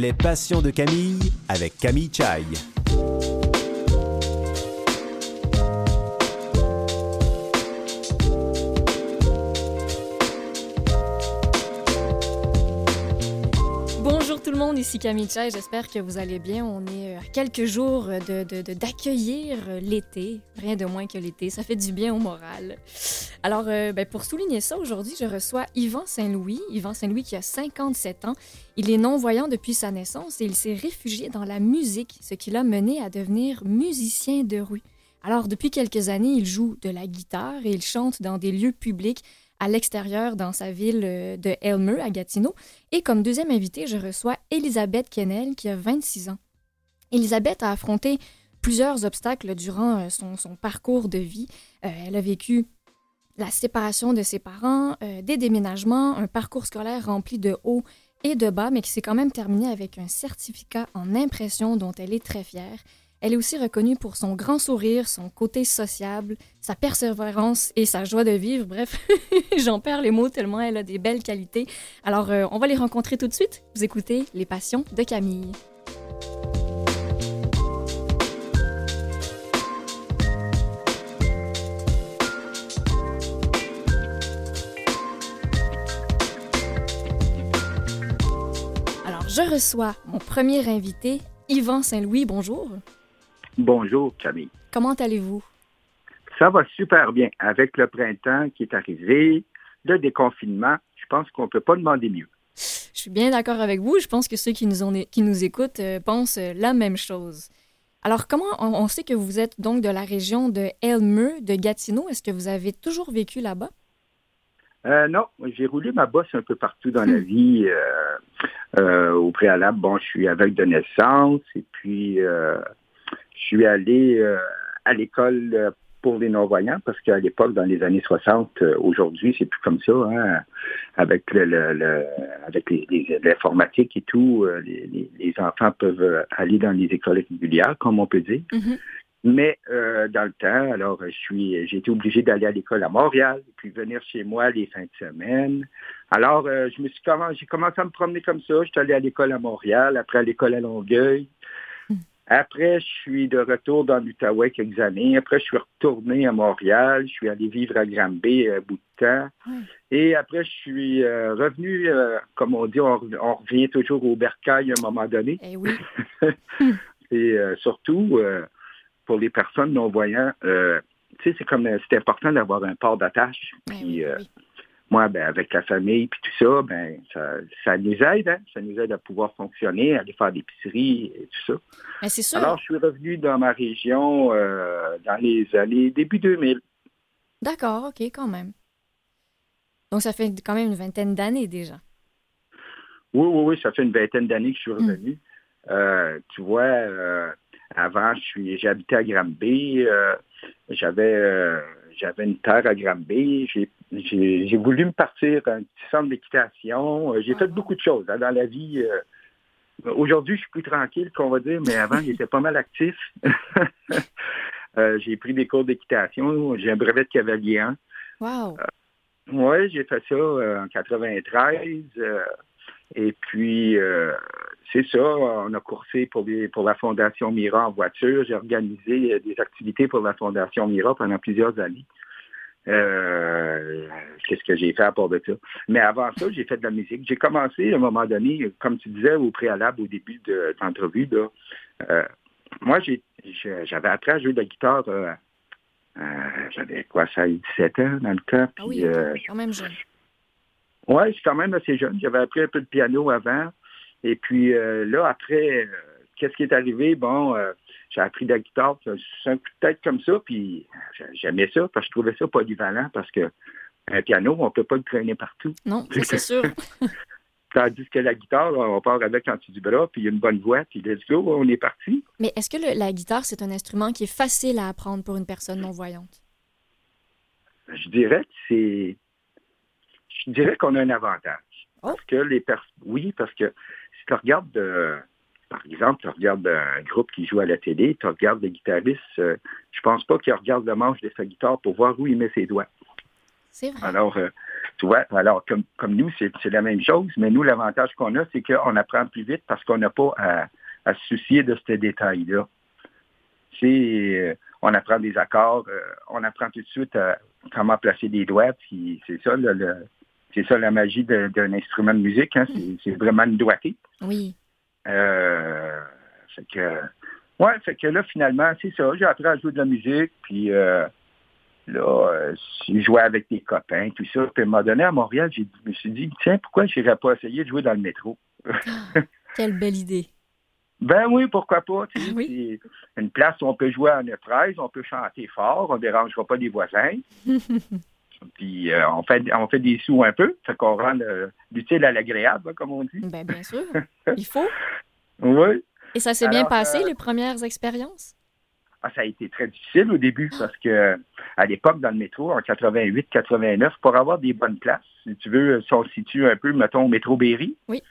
Les passions de Camille avec Camille Chai. Monde, ici Camille Chai. J'espère que vous allez bien. On est à quelques jours de, d'accueillir l'été. Rien de moins que l'été. Ça fait du bien au moral. Alors, euh, ben, pour souligner ça, aujourd'hui, je reçois Yvan Saint-Louis. Yvan Saint-Louis qui a 57 ans. Il est non-voyant depuis sa naissance et il s'est réfugié dans la musique, ce qui l'a mené à devenir musicien de rue. Alors, depuis quelques années, il joue de la guitare et il chante dans des lieux publics à l'extérieur dans sa ville euh, de Elmer, à Gatineau. Et comme deuxième invité, je reçois Elisabeth Kennel, qui a 26 ans. Elisabeth a affronté plusieurs obstacles durant euh, son, parcours de vie. elle a vécu la séparation de ses parents, euh, des déménagements, un parcours scolaire rempli de hauts et de bas, mais qui s'est quand même terminé avec un certificat en impression dont elle est très fière. Elle est aussi reconnue pour son grand sourire, son côté sociable, sa persévérance et sa joie de vivre. Bref, j'en perds les mots tellement elle a des belles qualités. Alors, euh, on va les rencontrer tout de suite. Vous écoutez Les Passions de Camille. Je reçois mon premier invité, Yvan Saint-Louis. Bonjour. Bonjour, Camille. Comment allez-vous? Ça va super bien. Avec le printemps qui est arrivé, le déconfinement, je pense qu'on ne peut pas demander mieux. Je suis bien d'accord avec vous. Je pense que ceux qui nous, qui nous écoutent euh, pensent la même chose. Alors, comment on, sait que vous êtes donc de la région de Elmeux, de Gatineau? Est-ce que vous avez toujours vécu là-bas? Euh, non, j'ai roulé ma bosse un peu partout dans la hmm. vie. Euh, euh, au préalable, bon, je suis avec de naissance et puis je suis allé à l'école pour les non-voyants parce qu'à l'époque, dans les années 60, aujourd'hui, c'est plus comme ça, hein, avec le, avec l'informatique et tout, les, enfants peuvent aller dans les écoles régulières, comme on peut dire. Mm-hmm. Mais euh, dans le temps, alors je suis, j'ai été obligé d'aller à l'école à Montréal, puis venir chez moi les fins de semaine. Alors, euh, je me suis commencé, j'ai commencé à me promener comme ça. Je suis allé à l'école à Montréal, après à l'école à Longueuil. Après, je suis de retour dans l'Outaouais quelques années. Après, je suis retourné à Montréal. Je suis allé vivre à Granby un bout de temps. Et après, je suis euh, revenu, comme on dit, on, revient toujours au bercail à un moment donné. Eh oui. Et surtout, pour les personnes non-voyantes, euh, tu sais, c'est comme c'est important d'avoir un port d'attache. Euh, moi, ben, avec la famille puis tout ça, ben ça, ça nous aide, hein? ça nous aide à pouvoir fonctionner, aller faire des pisseries et tout ça. Ben, c'est sûr. Alors, je suis revenu dans ma région euh, dans les années début 2000. D'accord, ok, quand même. Donc, ça fait quand même une vingtaine d'années déjà. Oui, oui, oui, ça fait une vingtaine d'années que je suis hmm. revenu. tu vois, avant, je suis, j'habitais à Granby. Euh, j'avais, euh, j'avais une terre à Granby. J'ai, j'ai, voulu me partir un petit centre d'équitation. Euh, j'ai fait beaucoup de choses hein, dans la vie. aujourd'hui, je suis plus tranquille, qu'on va dire, mais avant, j'étais pas mal actif. j'ai pris des cours d'équitation. J'ai un brevet de cavalier Wow. oui, j'ai fait ça en 93. et puis, c'est ça, on a coursé pour, pour la Fondation Mira en voiture. J'ai organisé euh, des activités pour la Fondation Mira pendant plusieurs années. Euh, qu'est-ce que j'ai fait à part de ça? Mais avant ça, j'ai fait de la musique. J'ai commencé à un moment donné, comme tu disais au préalable, au début de l'entrevue, euh, moi, j'avais appris à jouer de la guitare. j'avais quoi, ça, 17 ans dans le temps. ah oui, quand même jeune. Oui, je suis quand même assez jeune. J'avais appris un peu de piano avant. Et puis euh, là, après, euh, qu'est-ce qui est arrivé? Bon, euh, j'ai appris de la guitare, c'est un coup de tête comme ça, puis j'aimais ça, parce que je trouvais ça polyvalent, parce que un piano, on ne peut pas le traîner partout. Non, c'est sûr. Tandis que la guitare, on part avec en dessous du bras, puis il y a une bonne voix, puis let's go, on est parti. Mais est-ce que la guitare, c'est un instrument qui est facile à apprendre pour une personne non-voyante? Je dirais que c'est... Je dirais qu'on a un avantage. Oh. Parce que les personnes... Oui, parce que si tu regardes, euh, par exemple, tu regardes un groupe qui joue à la télé, tu regardes des guitaristes, euh, je pense pas qu'il regarde le manche de sa guitare pour voir où il met ses doigts. C'est vrai. Alors, euh, tu vois, alors comme, comme nous, c'est la même chose, mais nous, l'avantage qu'on a, c'est qu'on apprend plus vite parce qu'on n'a pas à, à, se soucier de ces détails-là. C'est, on apprend des accords, on apprend tout de suite comment placer des doigts, puis c'est ça le, c'est ça la magie d'un instrument de musique, hein, c'est vraiment une doigté. Oui. Euh, fait que, ouais, fait que là, finalement, c'est ça. J'ai appris à jouer de la musique, puis euh, là, euh, j'ai joué avec des copains, tout ça. Puis à un moment donné, à Montréal, je me suis dit, tiens, pourquoi je n'irais pas essayer de jouer dans le métro? Ah, quelle belle idée. Ben oui, pourquoi pas. Oui. Une place où on peut jouer en E13, on peut chanter fort, on ne dérangera pas les voisins. Puis euh, on, fait, on fait des sous un peu, fait qu'on rend l'utile à l'agréable, comme on dit. Ben, bien sûr. Il faut. oui. Et ça s'est bien passé, euh, les premières expériences? Ah, ça a été très difficile au début parce que à l'époque, dans le métro, en 88-89, pour avoir des bonnes places, si tu veux, si on se situe un peu, mettons, au métro Berry, oui.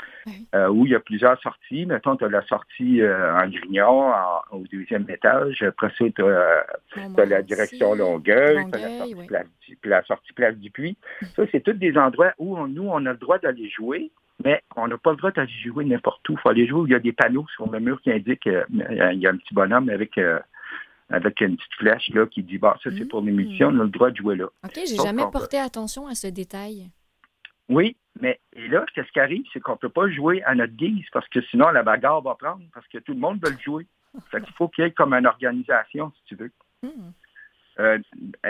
Euh, où il y a plusieurs sorties. Mettons, tu as la sortie euh, en Grignon, au deuxième étage. Après ça, tu as, la direction Longueuil, la, sortie place, du Puy. Ça, c'est tous des endroits où nous, on a le droit d'aller jouer, mais on n'a pas le droit d'aller jouer n'importe où. Il faut aller jouer où il y a des panneaux sur le mur qui indiquent, euh, il y a un petit bonhomme avec avec une petite flèche là, qui dit bah, ça c'est pour l'émission, on a le droit de jouer là. OK, j'ai jamais porté attention à ce détail. Oui, mais et là, ce qui arrive, c'est qu'on ne peut pas jouer à notre guise parce que sinon la bagarre va prendre, parce que tout le monde veut le jouer. Fait qu'il faut qu'il y ait comme une organisation, si tu veux. Hmm. Euh,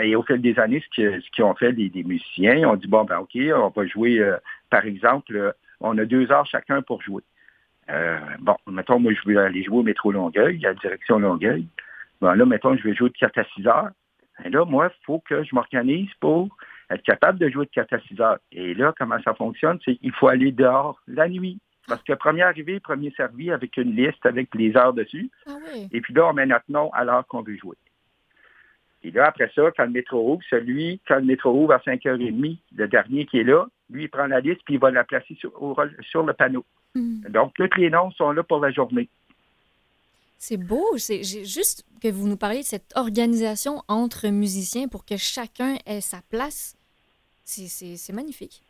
et au fil des années, ce qu'ils ont fait les, musiciens, ils ont dit bon ben OK, on va jouer, euh, par exemple, euh, on a deux heures chacun pour jouer. bon, mettons, moi je veux aller jouer au métro Longueuil, à la direction Longueuil. Bon, là, mettons, je vais jouer de 4 à 6 heures. Et là, moi, il faut que je m'organise pour être capable de jouer de 4 à 6 heures. Et là, comment ça fonctionne? C'est qu'il faut aller dehors la nuit. Parce que premier arrivé, premier servi avec une liste avec les heures dessus. Ah Et puis là, on met notre nom à l'heure qu'on veut jouer. Et là, après ça, quand le métro ouvre, celui, quand le métro ouvre à 5h30, le dernier qui est là, lui, il prend la liste puis il va la placer sur, sur le panneau. Hmm. Donc, tous les noms sont là pour la journée. C'est beau. C'est juste que vous nous parliez de cette organisation entre musiciens pour que chacun ait sa place. C'est magnifique.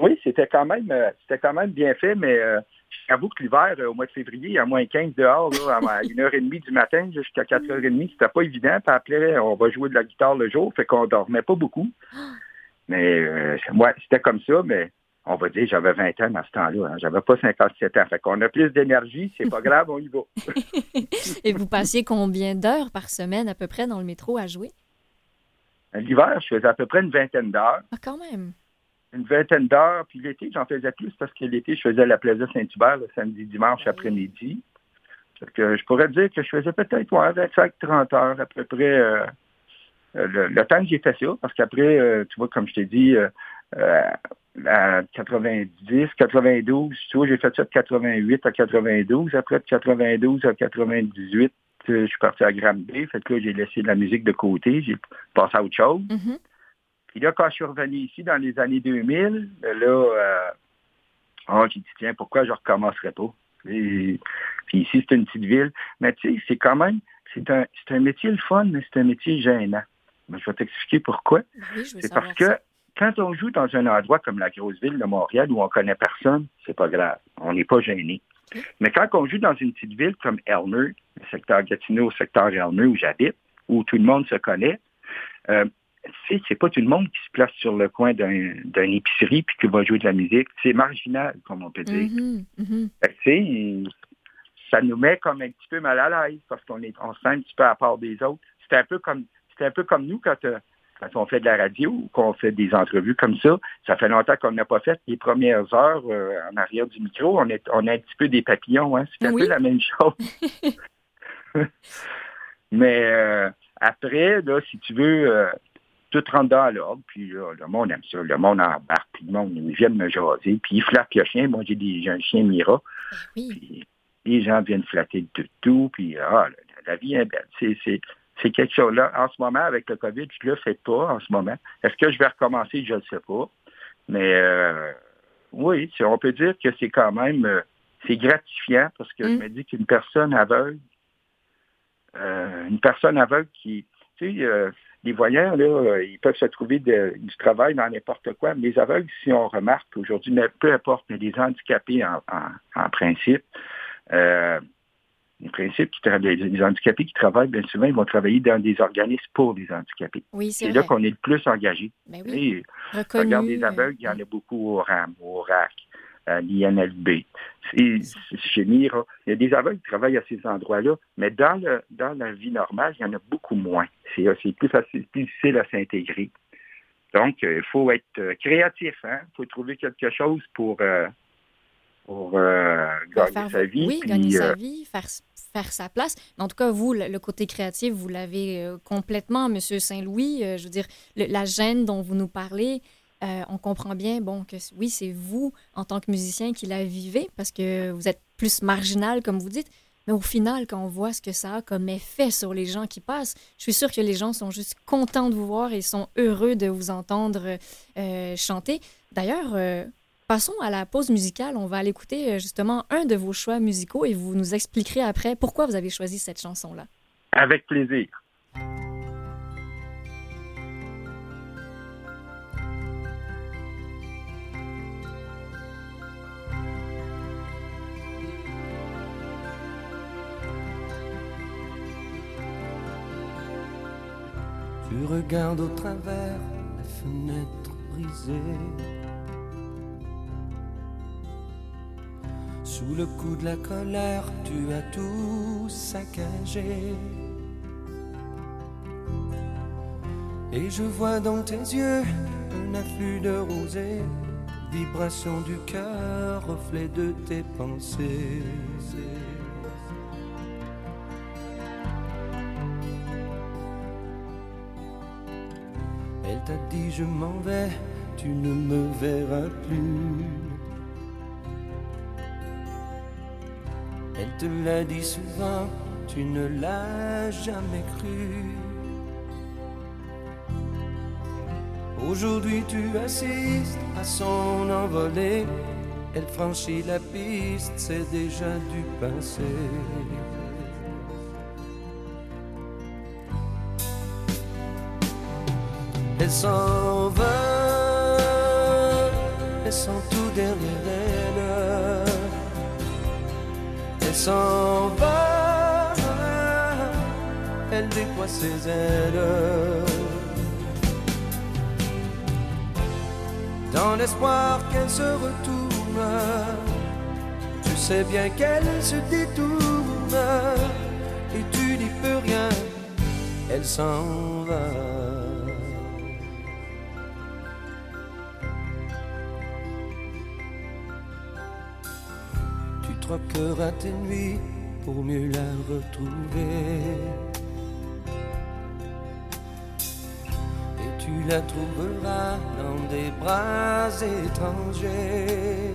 Oui, c'était quand même euh, c'était quand même bien fait, mais euh, j'avoue que l'hiver, euh, au mois de février, il y a moins 15 dehors, là, à 1h30 du matin jusqu'à 4h30, c'était pas évident. Puis après, on va jouer de la guitare le jour, fait qu'on dormait pas beaucoup. Mais moi, c'était comme ça, mais on va dire, j'avais 20 ans à ce temps-là. Hein. J'avais pas 57 ans. Fait qu'on a plus d'énergie, c'est pas grave, on y va. Et vous passiez combien d'heures par semaine à peu près dans le métro à jouer? L'hiver, je faisais à peu près une vingtaine d'heures. Ah, quand même. Une vingtaine d'heures. Puis l'été, j'en faisais plus parce que l'été, je faisais la Plaza Saint-Hubert le samedi, dimanche après-midi. que je pourrais dire que je faisais peut-être ouais, 25-30 heures à peu près. Euh, euh, le, temps que j'ai fait ça, parce qu'après, euh, tu vois, comme je t'ai dit, à 90, 92, tu vois, j'ai fait ça de 88 à 92. Après, de 92 à 98, je suis parti à Granby. Fait que là, j'ai laissé la musique de côté. J'ai passé à autre chose. Mm-hmm. Puis là, quand je suis revenu ici dans les années 2000, ben là, euh, oh, j'ai dit, tiens, pourquoi je ne recommencerais pas? puis ici, c'est une petite ville. Mais tu sais, c'est quand même, c'est un, un métier le fun, mais c'est un métier gênant. Ben, je vais t'expliquer pourquoi. c'est parce que quand on joue dans un endroit comme la grosse ville de Montréal où on connaît personne, c'est pas grave. On n'est pas gêné. Mais quand on joue dans une petite ville comme Elmer, le secteur Gatineau, le secteur Elmer où j'habite, où tout le monde se connaît, euh, c'est pas tout le monde qui se place sur le coin d'une épicerie puis qui va jouer de la musique. C'est marginal, comme on peut dire. Mm-hmm, mm-hmm. ça nous met comme un petit peu mal à l'aise parce qu'on est on se sent un petit peu à part des autres. C'est un peu comme c'est un peu comme nous quand euh, quand on fait de la radio ou qu'on fait des entrevues comme ça, ça fait longtemps qu'on n'a pas fait les premières heures euh, en arrière du micro. On est, on un petit peu des papillons, hein? c'est un peu la même chose. Mais euh, après, là, si tu veux, euh, tout rentre dans l'ordre, puis le monde aime ça. Le monde embarque, puis le monde, ils viennent me jaser, puis ils flattent le chien. Moi, j'ai, des, un chien Mira. Ben puis les gens viennent flatter de tout, puis ah, la, vie est belle. C'est, c'est quelque chose là. En ce moment, avec le COVID, je ne le fais pas en ce moment. Est-ce que je vais recommencer? Je ne le sais pas. Mais euh, oui, on peut dire que c'est quand même euh, c'est gratifiant parce que je mm. me dis qu'une personne aveugle, euh, une personne aveugle qui, tu sais, les voyants, là, ils peuvent se trouver du travail dans n'importe quoi. Mais les aveugles, si on remarque aujourd'hui, mais peu importe, mais les handicapés en, principe, euh, les principes qui les handicapés qui travaillent, bien souvent, ils vont travailler dans des organismes pour les handicapés. Oui, c'est là qu'on est le plus engagé. Ben oui. regarde les aveugles, il y en a beaucoup au RAM, au RAC, à l'INLB. Chez MIRA, il y a des aveugles qui travaillent à ces endroits-là, mais dans, le, dans la vie normale, il y en a beaucoup moins. C'est plus facile, plus difficile à s'intégrer. Donc, euh, il faut être euh, créatif. Il hein? faut trouver quelque chose pour, euh, pour gagner sa vie. Oui, gagner sa vie, faire, faire sa place. en tout cas, vous, le, côté créatif, vous l'avez complètement, Monsieur Saint-Louis. je veux dire, la gêne dont vous nous parlez, euh, on comprend bien, bon, que oui, c'est vous, en tant que musicien, qui la vivez, parce que vous êtes plus marginal, comme vous dites. Mais au final, quand on voit ce que ça a comme effet sur les gens qui passent, je suis sûre que les gens sont juste contents de vous voir et sont heureux de vous entendre euh, chanter. D'ailleurs, euh, passons à la pause musicale. On va aller écouter justement un de vos choix musicaux et vous nous expliquerez après pourquoi vous avez choisi cette chanson-là. Avec plaisir. Tu regardes au travers la fenêtre brisée. Sous le coup de la colère, tu as tout saccagé. Et je vois dans tes yeux un afflux de rosée, vibration du cœur, reflet de tes pensées. t'a dit je m'en vais, tu ne me verras plus. Elle te l'a dit souvent, tu ne l'as jamais cru. Aujourd'hui tu assistes à son envolée, elle franchit la piste, c'est déjà du passé. Elle s'en va, laissant tout derrière elle. Elle s'en va, elle déploie ses ailes. Dans l'espoir qu'elle se retourne, tu sais bien qu'elle se détourne et tu n'y peux rien, elle s'en va. À tes nuits pour mieux la retrouver. Et tu la trouveras dans des bras étrangers.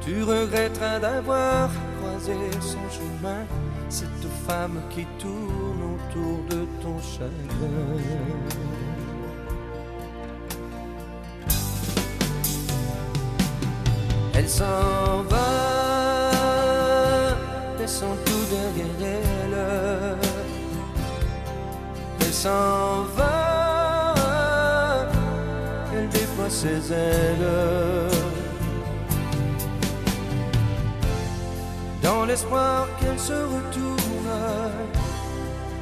Tu regretteras d'avoir croisé son chemin, cette femme qui tourne autour de ton chagrin. Elle s'en va, laissant tout derrière elle. Elle s'en va, elle déploie ses ailes. Dans l'espoir qu'elle se retourne,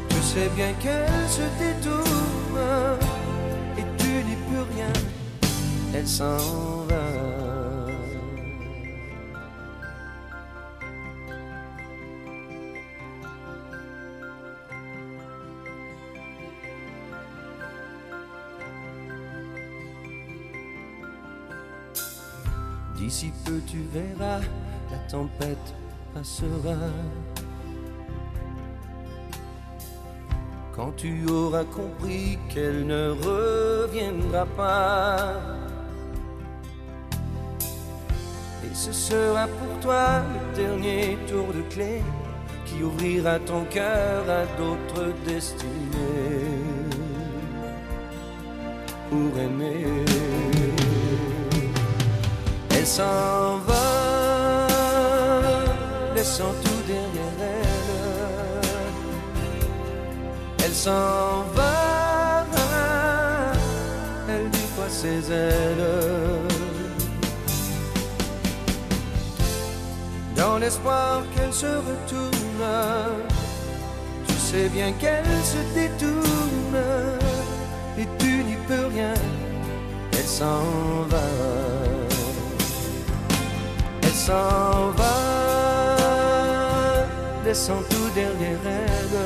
tu sais bien qu'elle se détourne et tu n'y peux rien. Elle s'en va. D'ici peu tu verras, la tempête passera. Quand tu auras compris qu'elle ne reviendra pas. Et ce sera pour toi le dernier tour de clé qui ouvrira ton cœur à d'autres destinées. Pour aimer elle s'en va, laissant tout derrière elle. Elle s'en va, elle déploie ses ailes. Dans l'espoir qu'elle se retourne, tu sais bien qu'elle se détourne et tu n'y peux rien. Elle s'en va, s'en va, laissant tout derrière elle.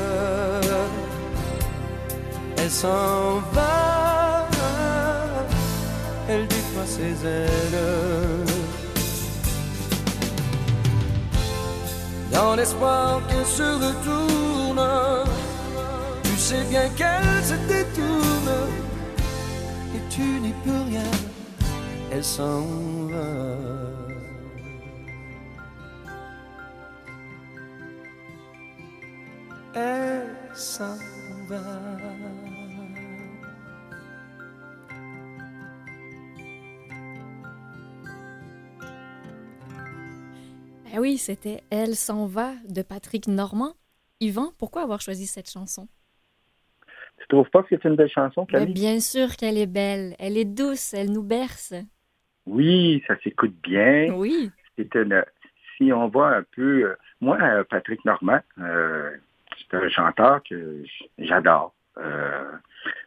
Elle s'en va, elle déploie ses ailes. Dans l'espoir qu'elle se retourne, tu sais bien qu'elle se détourne et tu n'y peux rien. Elle s'en va. S'en va. Ben oui, c'était Elle s'en va de Patrick Normand. Yvan, pourquoi avoir choisi cette chanson? Tu trouves pas que c'est une belle chanson, Camille? bien sûr qu'elle est belle. Elle est douce, elle nous berce. Oui, ça s'écoute bien. Oui. C'est une, si on voit un peu, euh, moi, euh, Patrick Normand, euh, c'est un chanteur que j'adore. euh,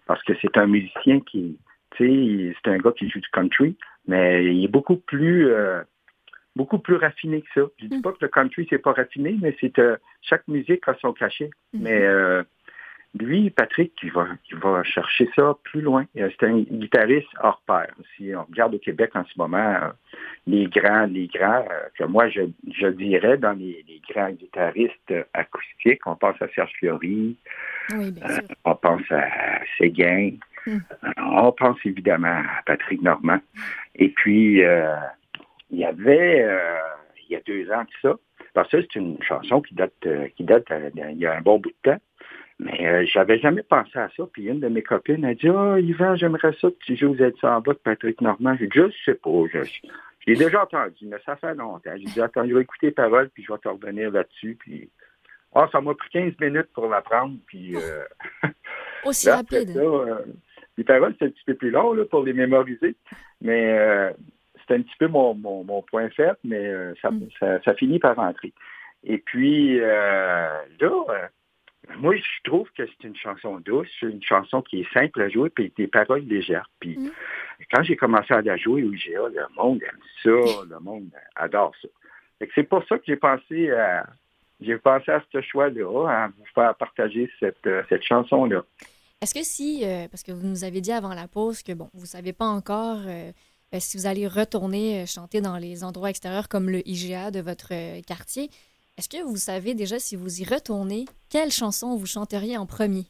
parce que c'est un musicien qui, tu sais, c'est un gars qui joue du country, mais il est beaucoup plus, euh, beaucoup plus raffiné que ça. Je dis Mm. pas que le country, c'est pas raffiné, mais c'est, euh, chaque musique a son cachet. Mais euh, lui, Patrick, il va, il va chercher ça plus loin. Euh, C'est un guitariste hors pair. Si on regarde au Québec en ce moment, euh, les grands, les grands, euh, que moi je, je dirais dans les, les grands guitaristes acoustiques, on pense à Serge Fiori, Oui, bien sûr. on pense à Séguin, Mm. euh, on pense évidemment à Patrick Normand. Et puis, euh, il y avait, euh, il y a deux ans de ça, parce que c'est une chanson qui date, qui date il y a un bon bout de temps, mais euh, j'avais jamais pensé à ça. Puis une de mes copines a dit, ah, Yvan, j'aimerais ça que tu joues aux aides en bas de Patrick Normand. J'ai dit, je sais pas, je, je l'ai déjà entendu, mais ça fait longtemps. J'ai dit, attends, je vais écouter les paroles, puis je vais te revenir là-dessus. Puis, ah, ça m'a pris 15 minutes pour l'apprendre, puis... euh, Aussi Là, rapide. ça, euh, les paroles, c'est un petit peu plus long là, pour les mémoriser, mais euh, c'est un petit peu mon, mon, mon point faible, mais ça, Mm. ça, ça finit par rentrer. Et puis, là, moi, je trouve que c'est une chanson douce, une chanson qui est simple à jouer, puis des paroles légères. Puis, Mm. quand j'ai commencé à la jouer au IGA, le monde aime ça, le monde adore ça. C'est pour ça que j'ai pensé à... J'ai pensé à ce choix-là, à vous faire partager cette, euh, cette chanson-là. Est-ce que si, euh, parce que vous nous avez dit avant la pause que, bon, vous savez pas encore euh, euh, si vous allez retourner chanter dans les endroits extérieurs comme le IGA de votre quartier, est-ce que vous savez déjà si vous y retournez, quelle chanson vous chanteriez en premier?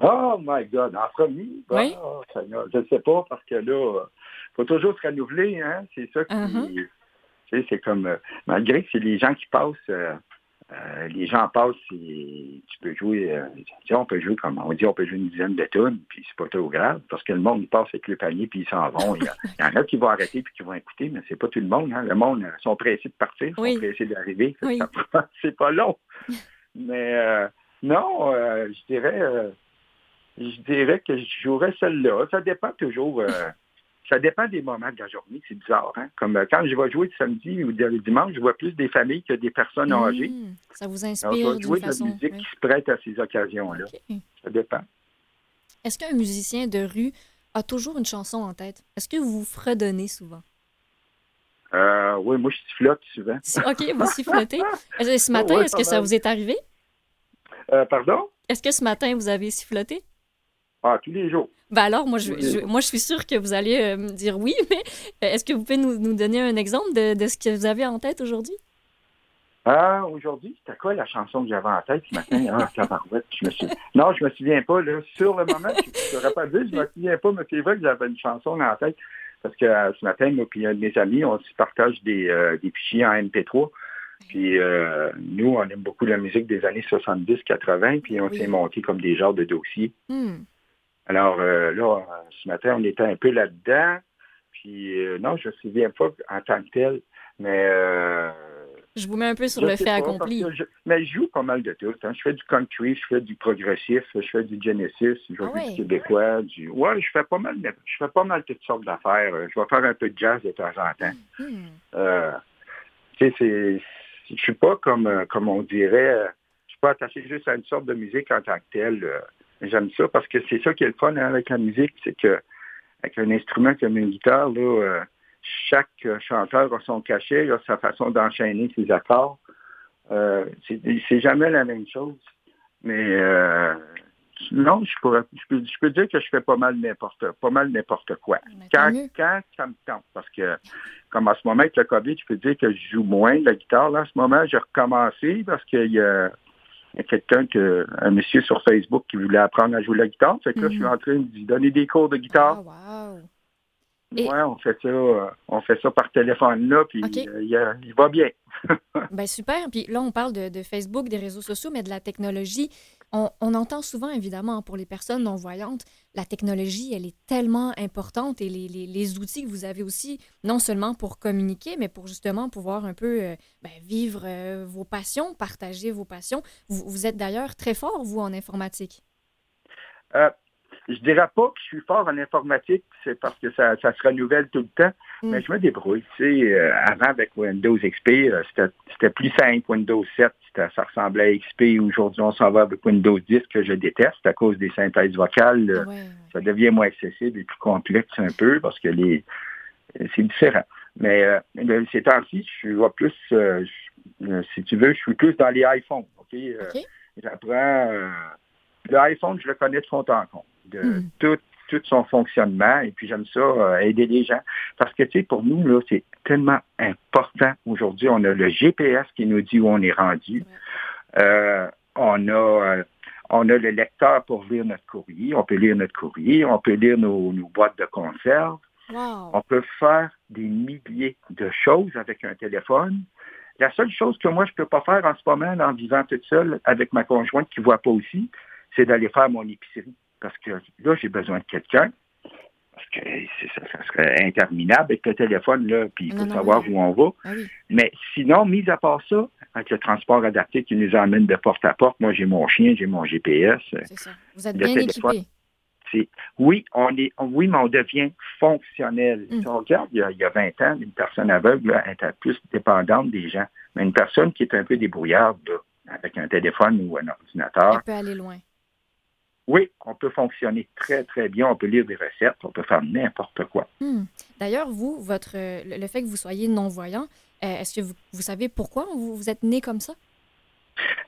Oh my God, en premier? Oui. Oh, je ne sais pas, parce que là, il faut toujours se renouveler, hein? C'est ça qui. Uh-huh. Tu sais, c'est comme. euh, malgré que c'est les gens qui passent, euh, euh, les gens passent, et tu peux jouer, euh, tu sais, on peut jouer comme on dit, on peut jouer une dizaine de tonnes, puis c'est pas trop grave, parce que le monde, il passe avec le panier, puis ils s'en vont. Il y, a- il y en a qui vont arrêter, puis qui vont écouter, mais c'est pas tout le monde, hein? Le monde, euh, sont pressés de partir, Oui. sont pressés d'arriver. Oui. c'est pas long. mais euh, non, je dirais. je dirais que je jouerais celle-là. Ça dépend toujours. Euh, ça dépend des moments de la journée. C'est bizarre. Hein? Comme euh, quand je vais jouer le samedi ou le dimanche, je vois plus des familles que des personnes âgées. Hmm, ça vous Alors, je inspire vais d'une jouer de la musique oui. qui se prête à ces occasions-là. Ça dépend. Est-ce qu'un musicien de rue a toujours une chanson en tête? Est-ce que vous fredonnez souvent? Euh, oui, moi, je sifflote souvent. OK, vous sifflotez. Que Ce matin, Ouais, est-ce que ça vous est arrivé? Euh, pardon? Est-ce que ce matin, vous avez siffloté? Ah, tous les jours. Ben alors, moi je, moi, je suis sûre que vous allez euh, me dire oui, mais euh, est-ce que vous pouvez nous, nous donner un exemple de, de ce que vous avez en tête aujourd'hui? Ah, aujourd'hui, c'était quoi la chanson que j'avais en tête ce matin? Ah, tabarouette, je me suis... Non, je me souviens pas, là. Sur le moment, je ne pas dire, je me souviens pas, mais c'est vrai que j'avais une chanson en tête. Parce que euh, ce matin, moi un de mes amis, on se partage des, euh, des fichiers en MP3. Puis euh, nous, on aime beaucoup la musique des années 70-80, puis on Oui. s'est monté comme des genres de dossiers. Hmm. Alors euh, là, euh, ce matin, on était un peu là-dedans. Puis euh, non, je ne me souviens pas en tant que tel, mais euh, Je vous mets un peu sur le fait accompli. mais je joue pas mal de tout. Hein. Je fais du country, je fais du progressif, je fais du Genesis, je joue ah du québécois. Du... Ouais, je fais pas mal je fais pas mal toutes sortes d'affaires. Je vais faire un peu de jazz de temps en temps. Hmm. Euh, tu sais, je suis pas comme, euh, comme on dirait, euh, je suis pas attaché juste à une sorte de musique en tant que telle. J'aime ça parce que c'est ça qui est le fun hein, avec la musique, c'est que avec un instrument comme une guitare, là, chaque chanteur a son cachet, a sa façon d'enchaîner ses accords. Euh, c'est jamais la même chose. Mais euh, non, je, pourrais, je, peux, dire que je fais pas mal n'importe pas mal n'importe quoi. Quand, quand, ça me tente. Parce que comme en ce moment avec le COVID, je peux dire que je joue moins de la guitare. Là, en ce moment, j'ai recommencé parce qu'il y a, quelqu'un que un monsieur sur Facebook qui voulait apprendre à jouer la guitare. Fait que là, je suis mm-hmm. en train de lui donner des cours de guitare. Ah, oui, on fait ça, euh, on fait ça par téléphone là, puis euh, il, va bien. ben super. Puis là, on parle de, Facebook, des réseaux sociaux, mais de la technologie. On, entend souvent, évidemment, pour les personnes non-voyantes, la technologie, elle est tellement importante et les, outils que vous avez aussi, non seulement pour communiquer, mais pour justement pouvoir un peu euh, ben, vivre vos passions, partager vos passions. Vous, vous êtes d'ailleurs très fort, vous, en informatique. Je dirais pas que je suis fort en informatique, c'est parce que ça, ça, se renouvelle tout le temps, mm. mais je me débrouille. Tu sais, euh, avant, avec Windows XP, euh, c'était plus simple. Windows 7, ça ressemblait à XP. Aujourd'hui, on s'en va avec Windows 10, que je déteste à cause des synthèses vocales. Euh, ça devient moins accessible et plus complexe un peu parce que les c'est différent. Mais ces temps-ci, je suis plus, si tu veux, je suis plus dans les iPhones. OK? J'apprends... L'iPhone, je le connais de fond en compte de hmm. tout, tout son fonctionnement. Et puis j'aime ça, euh, aider les gens. Parce que, tu sais, pour nous, là, c'est tellement important. Aujourd'hui, on a le GPS qui nous dit où on est rendu. Euh, on a euh, on a le lecteur pour lire notre courrier. On peut lire notre courrier. On peut lire nos, boîtes de conserve. On peut faire des milliers de choses avec un téléphone. La seule chose que moi, je ne peux pas faire en ce moment, en vivant toute seule avec ma conjointe qui ne voit pas aussi, c'est d'aller faire mon épicerie parce que là, j'ai besoin de quelqu'un. Parce que ça, serait interminable avec le téléphone, là, puis il faut savoir où on va. Ah Mais sinon, mis à part ça, avec le transport adapté qui nous emmène de porte à porte, moi, j'ai mon chien, j'ai mon GPS. C'est ça. Vous êtes bien équipé. Oui, on est, oui, mais on devient fonctionnel. Hum. Si on regarde, il y, a, 20 ans, une personne aveugle était plus dépendante des gens. Mais une personne qui est un peu débrouillarde, avec un téléphone ou un ordinateur. Elle peut aller loin. Oui, on peut fonctionner très, très bien. On peut lire des recettes, on peut faire n'importe quoi. Hmm. D'ailleurs, vous, votre, le fait que vous soyez non-voyant, euh, est-ce que vous, savez pourquoi vous, vous êtes né comme ça?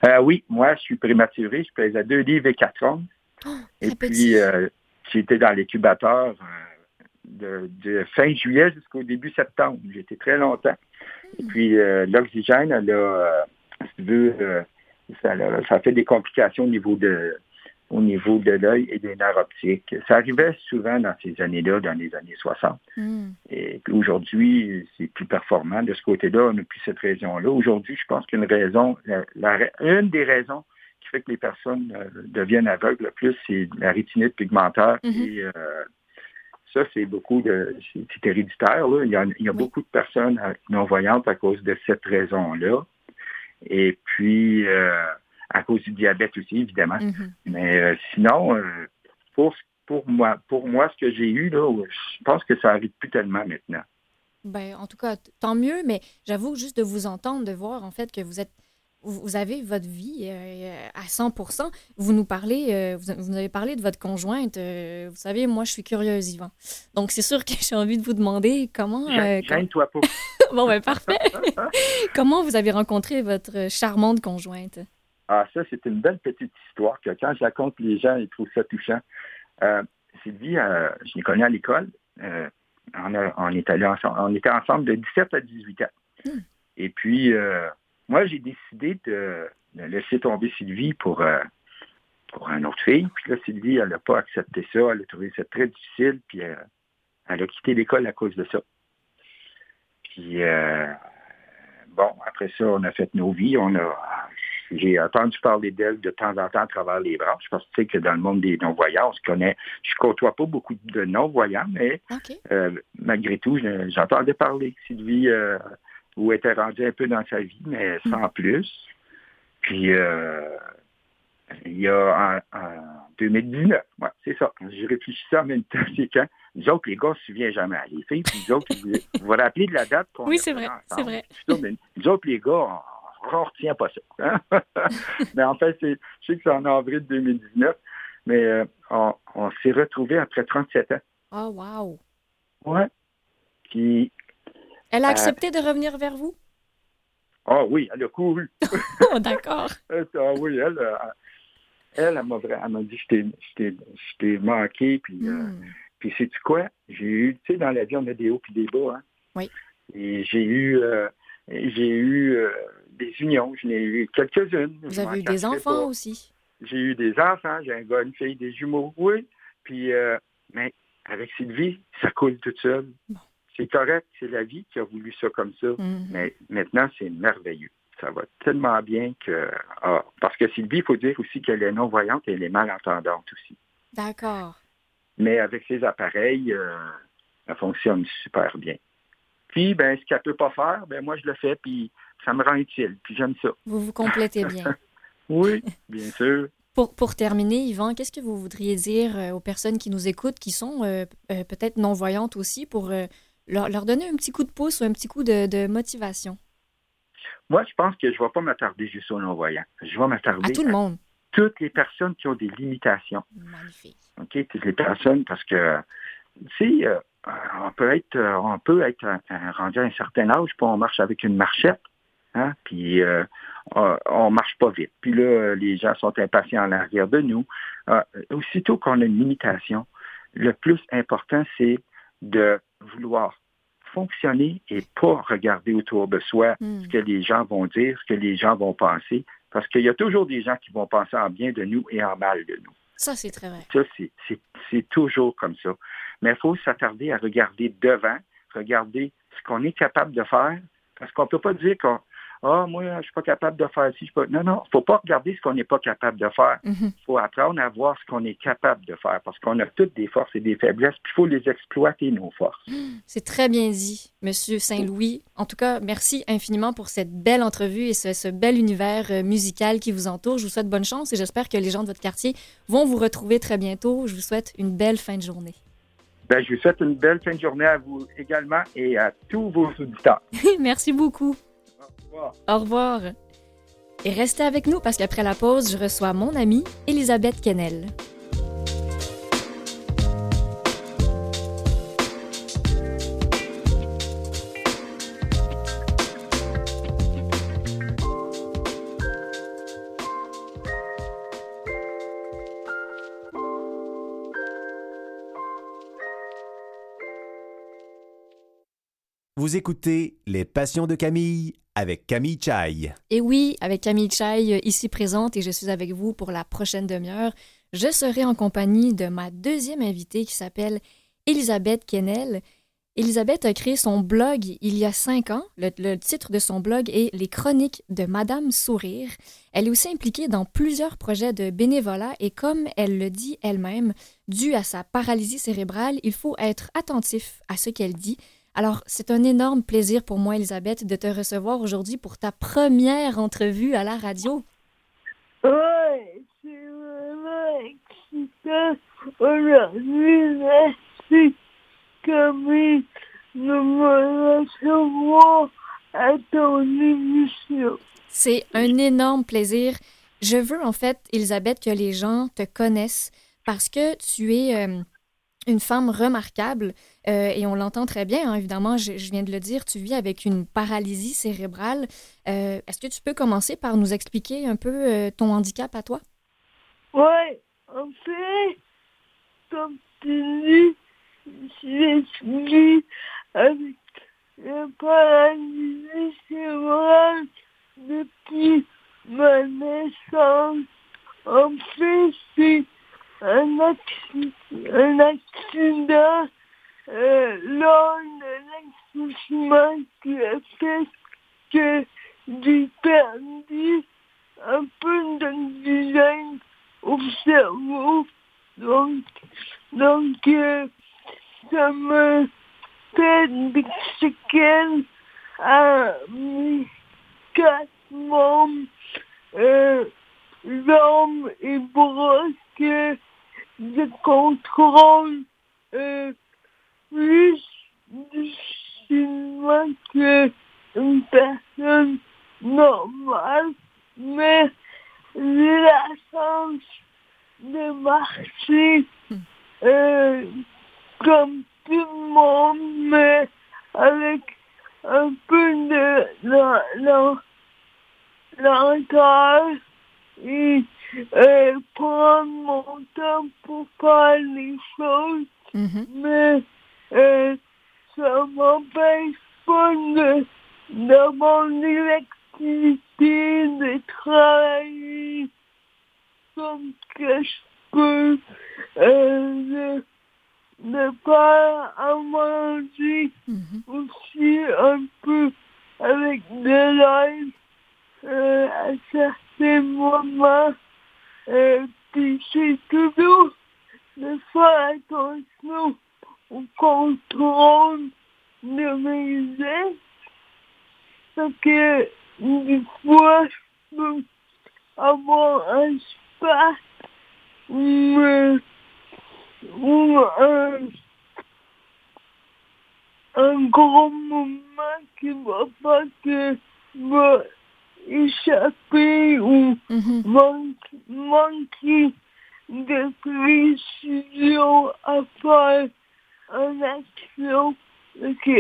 Euh, oui, moi, je suis prématuré. Je à deux livres et quatre ans. Oh, et puis, euh, été dans l'incubateur de, fin juillet jusqu'au début septembre. Été très longtemps. Et hmm. puis, l'oxygène, a, si tu veux, ça, ça fait des complications au niveau de au niveau de l'œil et des nerfs optiques. Ça arrivait souvent dans ces années-là, dans les années 60. Hmm. Et aujourd'hui, c'est plus performant. De ce côté-là, on n'a plus cette raison-là. Aujourd'hui, je pense qu'une raison, une des raisons qui fait que les personnes euh, deviennent aveugles le plus, c'est la rétinite pigmentaire. Et euh, ça, c'est beaucoup de. C'est héréditaire. Il y a, beaucoup de personnes euh, non-voyantes à cause de cette raison-là. Et puis, à cause du diabète aussi, évidemment. Mm-hmm. Mais euh, sinon, euh, pour, pour, moi, pour moi, ce que j'ai eu, là, je pense que ça arrive plus tellement maintenant. Ben, en tout cas, tant mieux, mais j'avoue juste de vous entendre, de voir en fait que vous êtes vous avez votre vie euh, à 100% Vous nous parlez, vous, vous, avez parlé de votre conjointe. vous savez, moi, je suis curieuse, Yvan. Donc, c'est sûr que j'ai envie de vous demander comment. Gêne-toi pas. bon, ben, parfait. comment vous avez rencontré votre charmante conjointe? Ah, ça, c'est une belle petite histoire que quand je raconte, les gens, ils trouvent ça touchant. Euh, Sylvie, euh, je l'ai connue à l'école. Euh, on, est allé ensemble, on était ensemble de 17 à 18 ans. Hmm. Et puis, moi, j'ai décidé de, laisser tomber Sylvie pour, pour un autre fille. Puis là, Sylvie, elle n'a pas accepté ça. Elle a trouvé ça très difficile. Puis elle a quitté l'école à cause de ça. Puis, bon, après ça, on a fait nos vies. On a, j'ai entendu parler d'elle de temps en temps à travers les branches, parce que tu sais que dans le monde des non-voyants, on se connaît. Je côtoie pas beaucoup de non-voyants, mais euh, malgré tout, j'entendais parler. Sylvie, euh, où elle était rendue un peu dans sa vie, mais sans plus. Puis, euh, il y a en, 2019, ouais, c'est ça. J'ai réfléchi ça en même temps, c'est quand. Nous autres, les gars, ne se souvient jamais. Les filles, puis nous autres, vous vous rappelez de la date qu'on Oui, c'est vrai, c'est vrai. Nous autres, les gars, on retient pas ça. Hein. mais en fait, je sais que c'est en avril 2019, mais euh, on, s'est retrouvés après 37 ans. Oh, wow! Ouais. Puis. Elle a euh, accepté de revenir vers vous? Ah oui, elle a couru. oh, d'accord. ah oui, elle, euh, elle, elle m'a dit je t'ai manqué, puis, hmm. puis sais-tu quoi? J'ai eu, tu sais, dans la vie, on a des hauts et des bas, hein? Oui. Et j'ai eu, j'ai eu des unions. J'en ai eu quelques-unes. Vous avez eu des enfants aussi? J'ai eu des enfants. J'ai un gars, une fille, des jumeaux, oui. Puis, euh, mais avec Sylvie, ça coule toute seule. C'est correct, c'est la vie qui a voulu ça comme ça. Mm-hmm. Mais maintenant, c'est merveilleux. Ça va tellement bien que... Ah, parce que Sylvie, il faut dire aussi qu'elle est non-voyante et elle est malentendante aussi. D'accord. Mais avec ses appareils, euh, ça fonctionne super bien. Puis, ben, ce qu'elle ne peut pas faire, ben, moi, je le fais, puis ça me rend utile, puis j'aime ça. Vous vous complétez bien. oui, bien sûr. Pour, pour terminer, Yvan, qu'est-ce que vous voudriez dire euh, aux personnes qui nous écoutent, qui sont euh, euh, peut-être non-voyantes aussi, pour leur, leur, donner un petit coup de pouce ou un petit coup de, de motivation? Moi, je pense que je ne vais pas m'attarder juste aux non-voyants. Je vais m'attarder à tout le monde. toutes les personnes qui ont des limitations. Magnifique. OK? Toutes les personnes, parce que, tu sais, on peut être, on peut être rendu à un certain âge, puis on marche avec une marchette. Hein? Puis euh, on, marche pas vite. Puis là, les gens sont impatients en arrière de nous. Euh, aussitôt qu'on a une limitation, le plus important, c'est de vouloir fonctionner et pas regarder autour de soi hmm. ce que les gens vont dire, ce que les gens vont penser, parce qu'il y a toujours des gens qui vont penser en bien de nous et en mal de nous. Ça, c'est très vrai. Ça, c'est toujours comme ça. Mais il faut s'attarder à regarder devant, regarder ce qu'on est capable de faire, parce qu'on ne peut pas dire qu'on ah, moi, je ne suis pas capable de faire ci. Je Non, non, il ne faut pas regarder ce qu'on n'est pas capable de faire. Il mhm. faut apprendre à voir ce qu'on est capable de faire parce qu'on a toutes des forces et des faiblesses, puis il faut les exploiter, nos forces. C'est très bien dit, Monsieur Saint-Louis. En tout cas, merci infiniment pour cette belle entrevue et ce, bel univers euh, musical qui vous entoure. Je vous souhaite bonne chance et j'espère que les gens de votre quartier vont vous retrouver très bientôt. Je vous souhaite une belle fin de journée. Ben, je vous souhaite une belle fin de journée à vous également et à tous vos auditeurs. merci beaucoup. Au revoir. Et restez avec nous parce qu'après la pause, je reçois mon amie Elisabeth Kennel. Vous écoutez Les Passions de Camille avec Camille Chai. Et oui, avec Camille Chai euh, ici présente et je suis avec vous pour la prochaine demi-heure. Je serai en compagnie de ma deuxième invitée qui s'appelle Elisabeth Kennel. Elisabeth a créé son blog il y a cinq ans. Le, titre de son blog est Les Chroniques de Madame Sourire. Elle est aussi impliquée dans plusieurs projets de bénévolat et comme elle le dit elle-même, dû à sa paralysie cérébrale, il faut être attentif à ce qu'elle dit alors, c'est un énorme plaisir pour moi, Elisabeth, de te recevoir aujourd'hui pour ta première entrevue à la radio. Oui, c'est vraiment excitant aujourd'hui. Merci, Camille, de me recevoir à ton émission. C'est un énorme plaisir. Je veux en fait, Elisabeth, que les gens te connaissent parce que tu es euh, une femme remarquable. Euh, et on l'entend très bien, hein, évidemment, je, viens de le dire, tu vis avec une paralysie cérébrale. Euh, est-ce que tu peux commencer par nous expliquer un peu euh, ton handicap à toi? Oui, en fait, comme tu dis, je avec la paralysie cérébrale depuis ma naissance. En fait, c'est un, un accident euh, lors de l'accouchement qui a fait que j'ai perdu un peu design au cerveau. Donc, donc euh, ça me fait des séquelles à mes quatre membres, euh, jambes et bras que je contrôle euh, plus difficilement qu'une personne normale, mais j'ai la chance de marcher euh, comme tout le monde, mais avec un peu de lenteur et euh, prendre mon temps pour faire les choses, mais euh, ça m'empêche pas de, d'avoir des activités, de travailler comme que je peux, euh, de, de faire à manger aussi un peu avec de euh, à certains moments. Euh, puis c'est toujours de faire attention au contrôle de mes gestes. Parce que des fois, je peux avoir un spasme ou, euh, un, un qui échapper ou Mhm. manque, manquer de précision à faire une action. Ok,